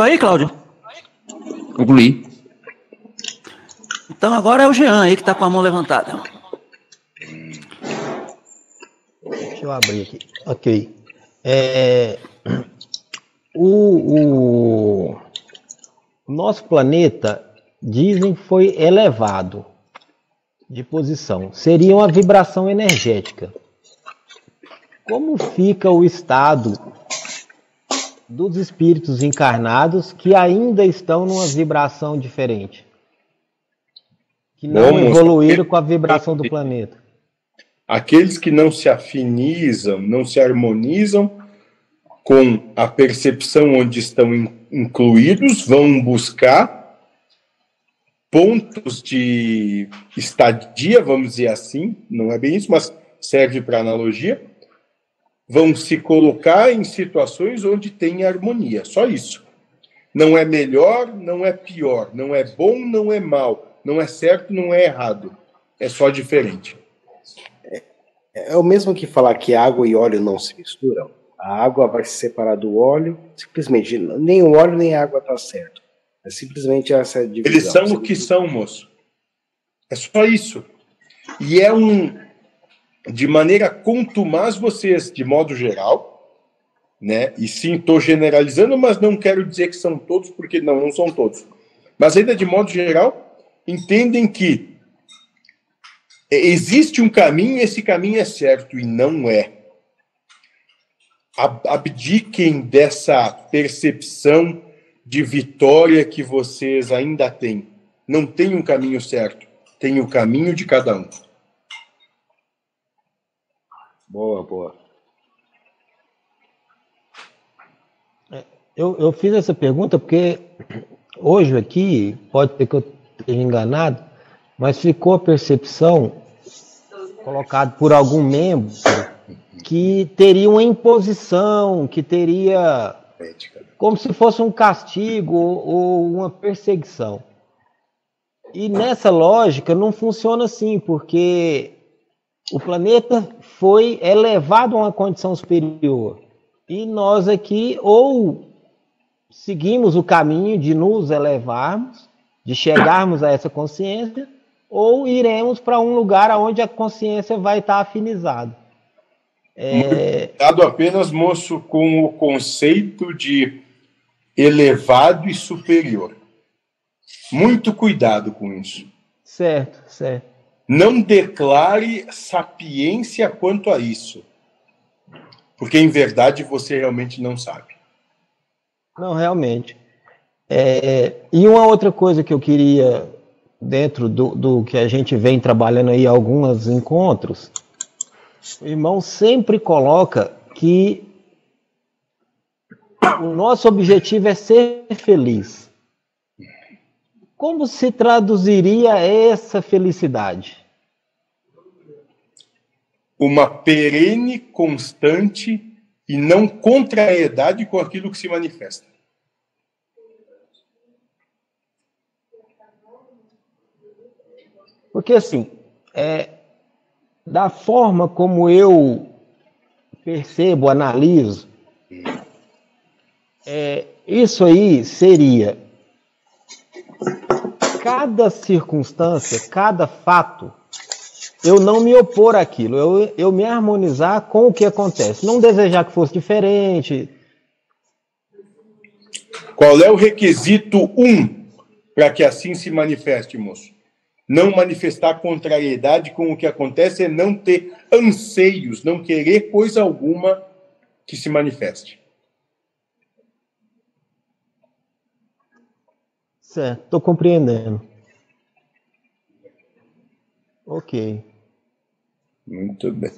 aí, Cláudio? Concluí. Então agora é o Jean aí que está com a mão levantada. Deixa eu abrir aqui. Ok. É, o, o nosso planeta, dizem, foi elevado de posição. Seria uma vibração energética. Como fica o estado dos espíritos encarnados que ainda estão numa vibração diferente? Que não evoluíram com a vibração do planeta. Aqueles que não se afinizam, não se harmonizam com a percepção onde estão in- incluídos, vão buscar pontos de estadia, vamos dizer assim, não é bem isso, mas serve para analogia, vão se colocar em situações onde tem harmonia, só isso. Não é melhor, não é pior, não é bom, não é mal, não é certo, não é errado, é só diferente. É o mesmo que falar que água e óleo não se misturam. A água vai se separar do óleo, simplesmente nem o óleo nem a água está certo. É simplesmente essa divisão. Eles são o que são, moço. É só isso. E é um. De maneira contumaz, vocês, de modo geral, né? E sim, estou generalizando, mas não quero dizer que são todos, porque não, não são todos. Mas ainda de modo geral, entendem que existe um caminho, esse caminho é certo e não é. Ab- Abdiquem dessa percepção de vitória que vocês ainda têm. Não tem um caminho certo, tem o caminho de cada um. Boa, boa. Eu, eu fiz essa pergunta porque hoje aqui, pode ser que eu esteja enganado, mas ficou a percepção, colocada por algum membro, que teria uma imposição, que teria como se fosse um castigo ou, ou uma perseguição. E nessa lógica não funciona assim, porque o planeta foi elevado a uma condição superior. E nós aqui ou seguimos o caminho de nos elevarmos, de chegarmos a essa consciência, ou iremos para um lugar onde a consciência vai estar afinizada. É, Cuidado apenas, moço, com o conceito de elevado e superior. Muito cuidado com isso. certo, certo. Não declare sapiência quanto a isso. Porque, em verdade, você realmente não sabe. Não, realmente. É, e uma outra coisa que eu queria, dentro do, do que a gente vem trabalhando aí, alguns encontros, o irmão sempre coloca que o nosso objetivo é ser feliz. Como se traduziria essa felicidade? Uma perene, constante e não contrariedade com aquilo que se manifesta. Porque assim, é, da forma como eu percebo, analiso, é, isso aí seria cada circunstância, cada fato, eu não me opor àquilo, eu, eu me harmonizar com o que acontece, não desejar que fosse diferente. Qual é o requisito um para que assim se manifeste, moço? Não manifestar contrariedade com o que acontece é não ter anseios, não querer coisa alguma que se manifeste. Certo, estou compreendendo. Ok. Muito bem.